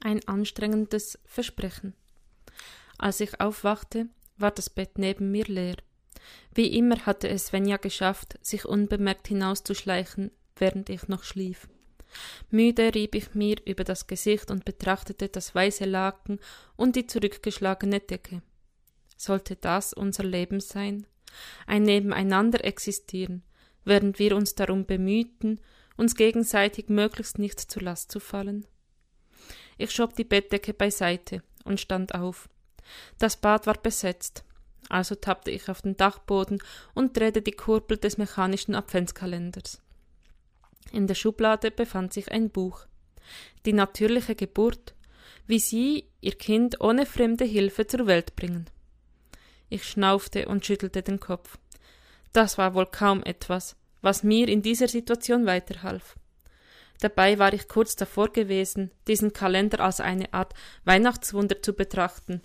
Ein anstrengendes Versprechen. Als ich aufwachte, war das Bett neben mir leer. Wie immer hatte es Svenja geschafft, sich unbemerkt hinauszuschleichen, während ich noch schlief. Müde rieb ich mir über das Gesicht und betrachtete das weiße Laken und die zurückgeschlagene Decke. Sollte das unser Leben sein? Ein Nebeneinander existieren, während wir uns darum bemühten, uns gegenseitig möglichst nicht zur Last zu fallen? Ich schob die Bettdecke beiseite und stand auf. Das Bad war besetzt, also tappte ich auf den Dachboden und drehte die Kurbel des mechanischen Adventskalenders. In der Schublade befand sich ein Buch. Die natürliche Geburt, wie Sie Ihr Kind ohne fremde Hilfe zur Welt bringen. Ich schnaufte und schüttelte den Kopf. Das war wohl kaum etwas, was mir in dieser Situation weiterhalf. Dabei war ich kurz davor gewesen, diesen Kalender als eine Art Weihnachtswunder zu betrachten.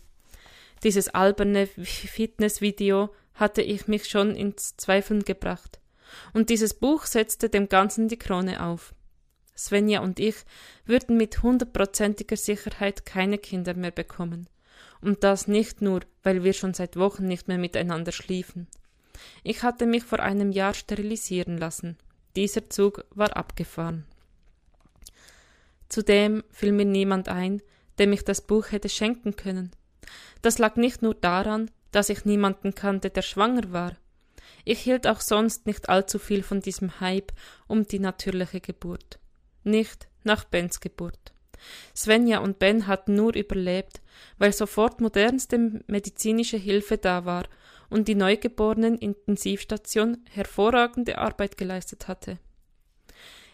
Dieses alberne Fitnessvideo hatte ich mich schon ins Zweifeln gebracht. Und dieses Buch setzte dem Ganzen die Krone auf. Svenja und ich würden mit hundertprozentiger Sicherheit keine Kinder mehr bekommen. Und das nicht nur, weil wir schon seit Wochen nicht mehr miteinander schliefen. Ich hatte mich vor einem Jahr sterilisieren lassen. Dieser Zug war abgefahren. Zudem fiel mir niemand ein, dem ich das Buch hätte schenken können. Das lag nicht nur daran, dass ich niemanden kannte, der schwanger war. Ich hielt auch sonst nicht allzu viel von diesem Hype um die natürliche Geburt. Nicht nach Bens Geburt. Svenja und Ben hatten nur überlebt, weil sofort modernste medizinische Hilfe da war und die neugeborenen Intensivstation hervorragende Arbeit geleistet hatte.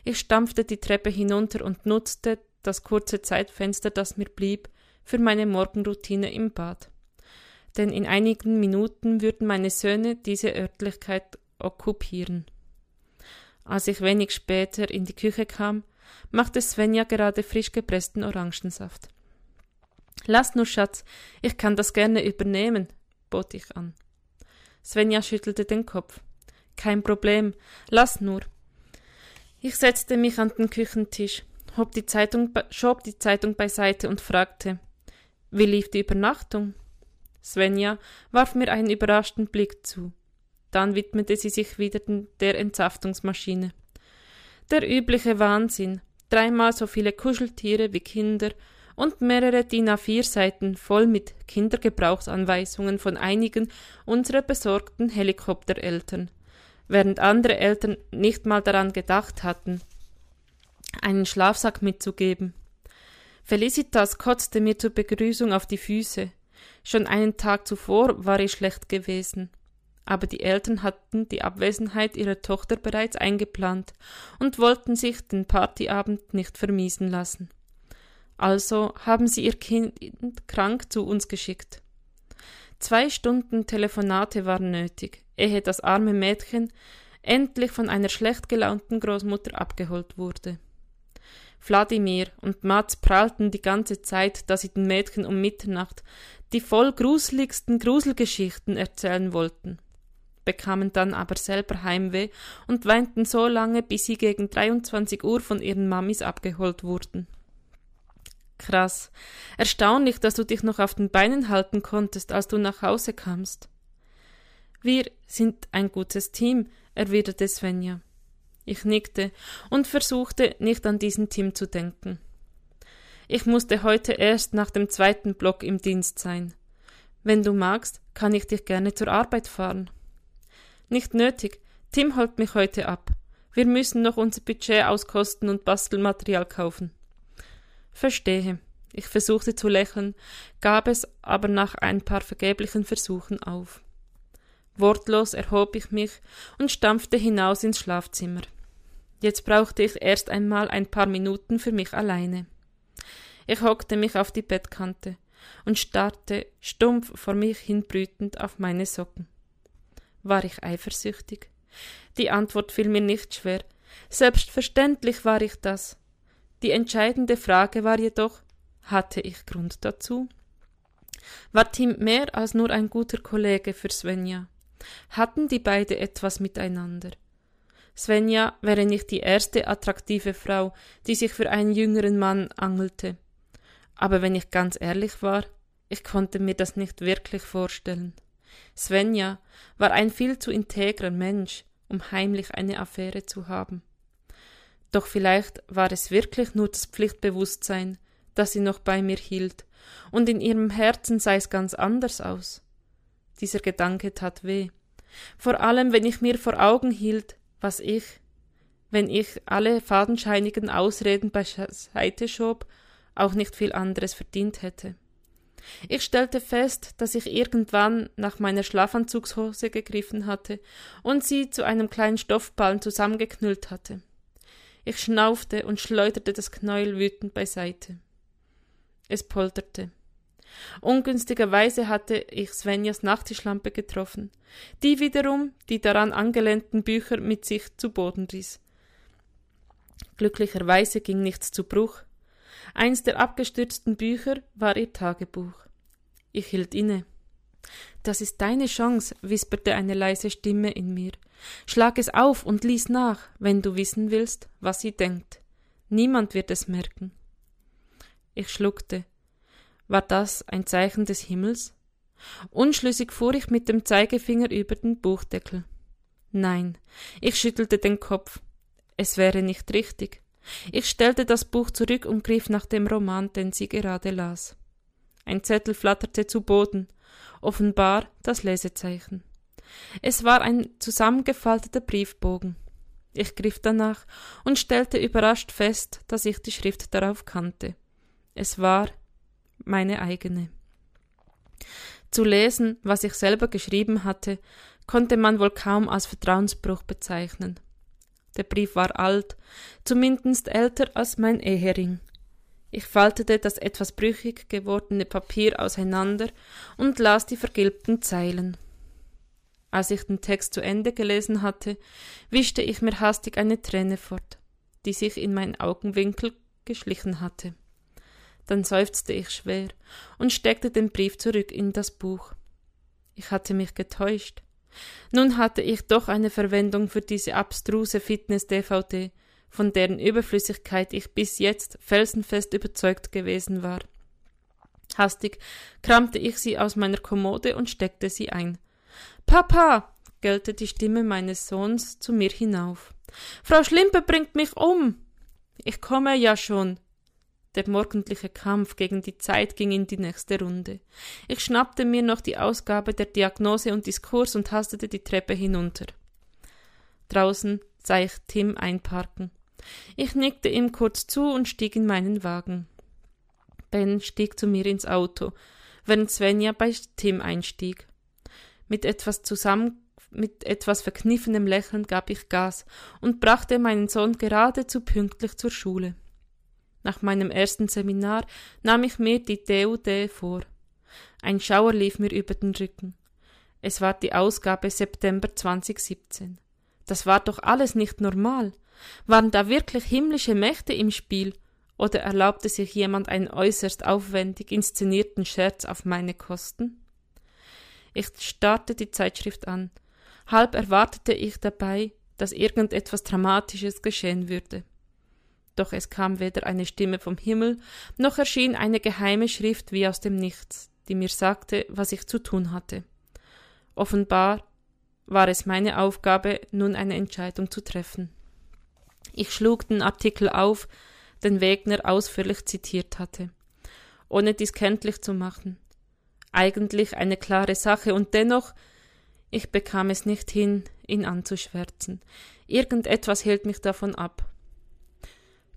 Ich stampfte die Treppe hinunter und nutzte das kurze Zeitfenster, das mir blieb, für meine Morgenroutine im Bad. Denn in einigen Minuten würden meine Söhne diese Örtlichkeit okkupieren. Als ich wenig später in die Küche kam, machte Svenja gerade frisch gepressten Orangensaft. Lass nur, Schatz, ich kann das gerne übernehmen, bot ich an. Svenja schüttelte den Kopf. Kein Problem, lass nur. Ich setzte mich an den Küchentisch, hob die Zeitung, schob die Zeitung beiseite und fragte, wie lief die Übernachtung? Svenja warf mir einen überraschten Blick zu. Dann widmete sie sich wieder der Entsaftungsmaschine. Der übliche Wahnsinn, dreimal so viele Kuscheltiere wie Kinder und mehrere DIN A4 Seiten voll mit Kindergebrauchsanweisungen von einigen unserer besorgten Helikoptereltern während andere Eltern nicht mal daran gedacht hatten, einen Schlafsack mitzugeben. Felicitas kotzte mir zur Begrüßung auf die Füße. Schon einen Tag zuvor war ich schlecht gewesen. Aber die Eltern hatten die Abwesenheit ihrer Tochter bereits eingeplant und wollten sich den Partyabend nicht vermiesen lassen. Also haben sie ihr Kind krank zu uns geschickt. Zwei Stunden Telefonate waren nötig, ehe das arme Mädchen endlich von einer schlecht gelaunten Großmutter abgeholt wurde. Wladimir und Mats prallten die ganze Zeit, dass sie den Mädchen um Mitternacht die voll gruseligsten Gruselgeschichten erzählen wollten, bekamen dann aber selber Heimweh und weinten so lange, bis sie gegen 23 Uhr von ihren Mamis abgeholt wurden. Krass. Erstaunlich, dass du dich noch auf den Beinen halten konntest, als du nach Hause kamst. Wir sind ein gutes Team, erwiderte Svenja. Ich nickte und versuchte, nicht an diesen Team zu denken. Ich musste heute erst nach dem zweiten Block im Dienst sein. Wenn du magst, kann ich dich gerne zur Arbeit fahren. Nicht nötig. Tim holt mich heute ab. Wir müssen noch unser Budget auskosten und Bastelmaterial kaufen. Verstehe. Ich versuchte zu lächeln, gab es aber nach ein paar vergeblichen Versuchen auf. Wortlos erhob ich mich und stampfte hinaus ins Schlafzimmer. Jetzt brauchte ich erst einmal ein paar Minuten für mich alleine. Ich hockte mich auf die Bettkante und starrte stumpf vor mich hinbrütend auf meine Socken. War ich eifersüchtig? Die Antwort fiel mir nicht schwer. Selbstverständlich war ich das. Die entscheidende Frage war jedoch, hatte ich Grund dazu? War Tim mehr als nur ein guter Kollege für Svenja? Hatten die beide etwas miteinander? Svenja wäre nicht die erste attraktive Frau, die sich für einen jüngeren Mann angelte. Aber wenn ich ganz ehrlich war, ich konnte mir das nicht wirklich vorstellen. Svenja war ein viel zu integrer Mensch, um heimlich eine Affäre zu haben. Doch vielleicht war es wirklich nur das Pflichtbewusstsein, das sie noch bei mir hielt, und in ihrem Herzen sah es ganz anders aus. Dieser Gedanke tat weh. Vor allem, wenn ich mir vor Augen hielt, was ich, wenn ich alle fadenscheinigen Ausreden beiseite schob, auch nicht viel anderes verdient hätte. Ich stellte fest, dass ich irgendwann nach meiner Schlafanzugshose gegriffen hatte und sie zu einem kleinen Stoffballen zusammengeknüllt hatte. Ich schnaufte und schleuderte das Knäuel wütend beiseite. Es polterte. Ungünstigerweise hatte ich Svenjas Nachttischlampe getroffen, die wiederum die daran angelehnten Bücher mit sich zu Boden riss. Glücklicherweise ging nichts zu Bruch. Eins der abgestürzten Bücher war ihr Tagebuch. Ich hielt inne. Das ist deine Chance, wisperte eine leise Stimme in mir. Schlag es auf und lies nach, wenn du wissen willst, was sie denkt. Niemand wird es merken. Ich schluckte. War das ein Zeichen des Himmels? Unschlüssig fuhr ich mit dem Zeigefinger über den Buchdeckel. Nein, ich schüttelte den Kopf. Es wäre nicht richtig. Ich stellte das Buch zurück und griff nach dem Roman, den sie gerade las. Ein Zettel flatterte zu Boden, offenbar das Lesezeichen. Es war ein zusammengefalteter Briefbogen. Ich griff danach und stellte überrascht fest, dass ich die Schrift darauf kannte. Es war meine eigene. Zu lesen, was ich selber geschrieben hatte, konnte man wohl kaum als Vertrauensbruch bezeichnen. Der Brief war alt, zumindest älter als mein Ehering. Ich faltete das etwas brüchig gewordene Papier auseinander und las die vergilbten Zeilen. Als ich den Text zu Ende gelesen hatte, wischte ich mir hastig eine Träne fort, die sich in meinen Augenwinkel geschlichen hatte. Dann seufzte ich schwer und steckte den Brief zurück in das Buch. Ich hatte mich getäuscht. Nun hatte ich doch eine Verwendung für diese abstruse Fitness-DVD, von deren Überflüssigkeit ich bis jetzt felsenfest überzeugt gewesen war. Hastig kramte ich sie aus meiner Kommode und steckte sie ein. Papa! gellte die Stimme meines Sohns zu mir hinauf. Frau Schlimpe bringt mich um. Ich komme ja schon, der morgendliche Kampf gegen die Zeit ging in die nächste Runde. Ich schnappte mir noch die Ausgabe der Diagnose und Diskurs und hastete die Treppe hinunter. Draußen sah ich Tim einparken. Ich nickte ihm kurz zu und stieg in meinen Wagen. Ben stieg zu mir ins Auto, während Svenja bei Tim einstieg. Mit etwas zusammen mit etwas verkniffenem Lächeln gab ich Gas und brachte meinen Sohn geradezu pünktlich zur Schule. Nach meinem ersten Seminar nahm ich mir die DUD vor. Ein Schauer lief mir über den Rücken. Es war die Ausgabe September 2017. Das war doch alles nicht normal. Waren da wirklich himmlische Mächte im Spiel? Oder erlaubte sich jemand einen äußerst aufwendig inszenierten Scherz auf meine Kosten? Ich starrte die Zeitschrift an. Halb erwartete ich dabei, dass irgendetwas Dramatisches geschehen würde doch es kam weder eine Stimme vom Himmel, noch erschien eine geheime Schrift wie aus dem Nichts, die mir sagte, was ich zu tun hatte. Offenbar war es meine Aufgabe, nun eine Entscheidung zu treffen. Ich schlug den Artikel auf, den Wegner ausführlich zitiert hatte, ohne dies kenntlich zu machen. Eigentlich eine klare Sache, und dennoch ich bekam es nicht hin, ihn anzuschwärzen. Irgendetwas hielt mich davon ab.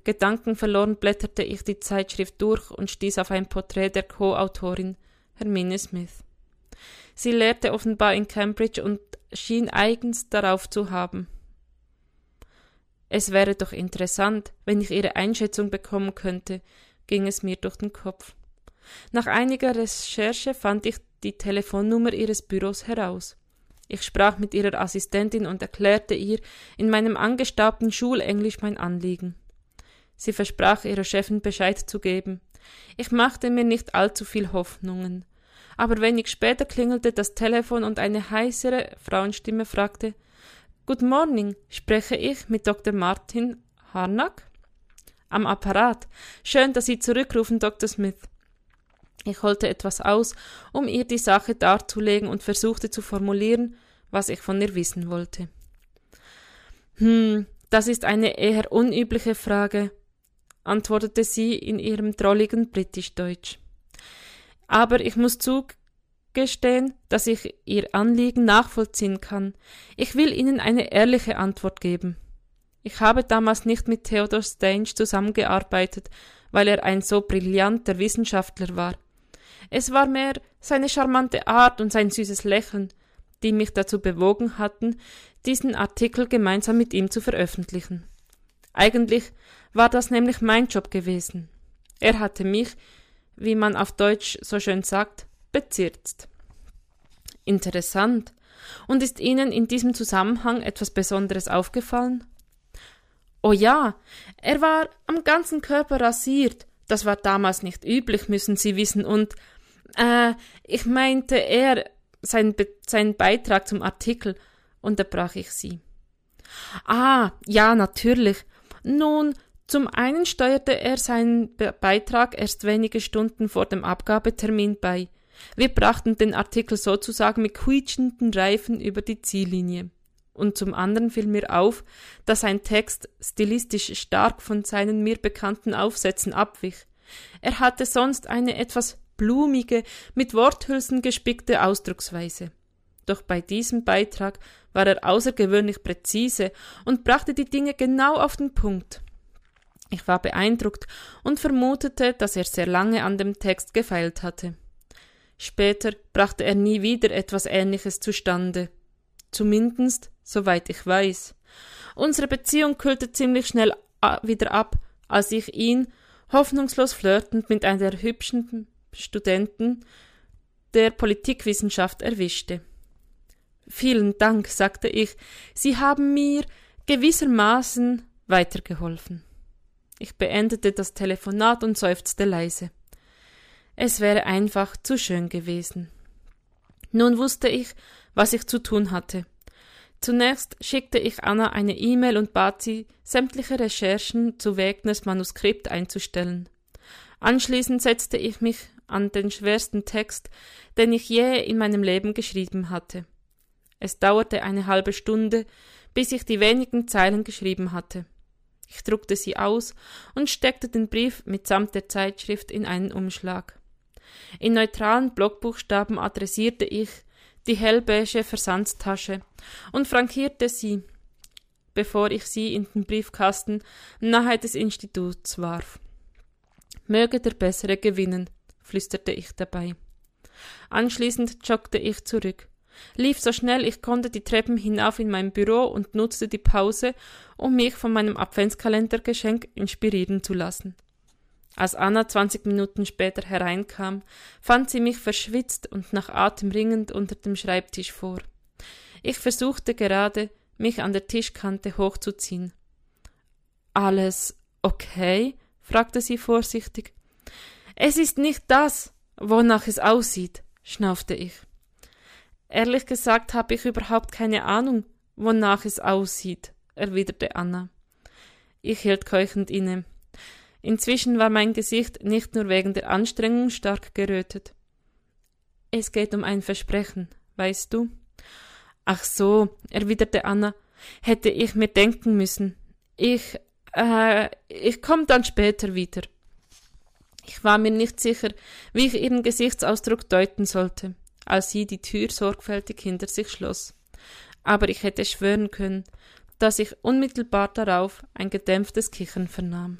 Gedankenverloren blätterte ich die Zeitschrift durch und stieß auf ein Porträt der Co-Autorin, Hermine Smith. Sie lehrte offenbar in Cambridge und schien eigens darauf zu haben. Es wäre doch interessant, wenn ich ihre Einschätzung bekommen könnte, ging es mir durch den Kopf. Nach einiger Recherche fand ich die Telefonnummer ihres Büros heraus. Ich sprach mit ihrer Assistentin und erklärte ihr in meinem angestaubten Schulenglisch mein Anliegen. Sie versprach ihrer Chefin Bescheid zu geben. Ich machte mir nicht allzu viel Hoffnungen. Aber wenig später klingelte das Telefon und eine heisere Frauenstimme fragte Good morning, spreche ich mit Dr. Martin Harnack? Am Apparat. Schön, dass Sie zurückrufen, Dr. Smith. Ich holte etwas aus, um ihr die Sache darzulegen und versuchte zu formulieren, was ich von ihr wissen wollte. Hm, das ist eine eher unübliche Frage, antwortete sie in ihrem drolligen Britisch-Deutsch. Aber ich muss zugestehen, dass ich Ihr Anliegen nachvollziehen kann. Ich will Ihnen eine ehrliche Antwort geben. Ich habe damals nicht mit Theodor Stange zusammengearbeitet, weil er ein so brillanter Wissenschaftler war. Es war mehr seine charmante Art und sein süßes Lächeln, die mich dazu bewogen hatten, diesen Artikel gemeinsam mit ihm zu veröffentlichen. Eigentlich war das nämlich mein Job gewesen. Er hatte mich, wie man auf Deutsch so schön sagt, bezirzt. Interessant. Und ist Ihnen in diesem Zusammenhang etwas Besonderes aufgefallen? Oh ja, er war am ganzen Körper rasiert. Das war damals nicht üblich, müssen Sie wissen, und äh, ich meinte er, sein, Be sein Beitrag zum Artikel, unterbrach ich sie. Ah, ja, natürlich. Nun, zum einen steuerte er seinen Be Beitrag erst wenige Stunden vor dem Abgabetermin bei. Wir brachten den Artikel sozusagen mit quietschenden Reifen über die Ziellinie. Und zum anderen fiel mir auf, dass sein Text stilistisch stark von seinen mir bekannten Aufsätzen abwich. Er hatte sonst eine etwas blumige, mit Worthülsen gespickte Ausdrucksweise. Doch bei diesem Beitrag war er außergewöhnlich präzise und brachte die Dinge genau auf den Punkt. Ich war beeindruckt und vermutete, dass er sehr lange an dem Text gefeilt hatte. Später brachte er nie wieder etwas Ähnliches zustande. Zumindest, soweit ich weiß. Unsere Beziehung kühlte ziemlich schnell wieder ab, als ich ihn, hoffnungslos flirtend mit einer hübschen Studenten der Politikwissenschaft erwischte. Vielen Dank, sagte ich, Sie haben mir gewissermaßen weitergeholfen. Ich beendete das Telefonat und seufzte leise. Es wäre einfach zu schön gewesen. Nun wusste ich, was ich zu tun hatte. Zunächst schickte ich Anna eine E-Mail und bat sie, sämtliche Recherchen zu Wegners Manuskript einzustellen. Anschließend setzte ich mich an den schwersten Text, den ich je in meinem Leben geschrieben hatte. Es dauerte eine halbe Stunde, bis ich die wenigen Zeilen geschrieben hatte. Ich druckte sie aus und steckte den Brief mitsamt der Zeitschrift in einen Umschlag. In neutralen Blockbuchstaben adressierte ich die hellbeige Versandstasche und frankierte sie, bevor ich sie in den Briefkasten nahe des Instituts warf. Möge der Bessere gewinnen, flüsterte ich dabei. Anschließend joggte ich zurück, lief so schnell ich konnte die Treppen hinauf in mein Büro und nutzte die Pause, um mich von meinem Adventskalendergeschenk inspirieren zu lassen. Als Anna zwanzig Minuten später hereinkam, fand sie mich verschwitzt und nach Atem ringend unter dem Schreibtisch vor. Ich versuchte gerade, mich an der Tischkante hochzuziehen. Alles okay? fragte sie vorsichtig. Es ist nicht das, wonach es aussieht, schnaufte ich. Ehrlich gesagt habe ich überhaupt keine Ahnung, wonach es aussieht, erwiderte Anna. Ich hielt keuchend inne. Inzwischen war mein Gesicht nicht nur wegen der Anstrengung stark gerötet. Es geht um ein Versprechen, weißt du? Ach so, erwiderte Anna, hätte ich mir denken müssen. Ich, äh, ich komm dann später wieder. Ich war mir nicht sicher, wie ich ihren Gesichtsausdruck deuten sollte, als sie die Tür sorgfältig hinter sich schloss. Aber ich hätte schwören können, dass ich unmittelbar darauf ein gedämpftes Kichern vernahm.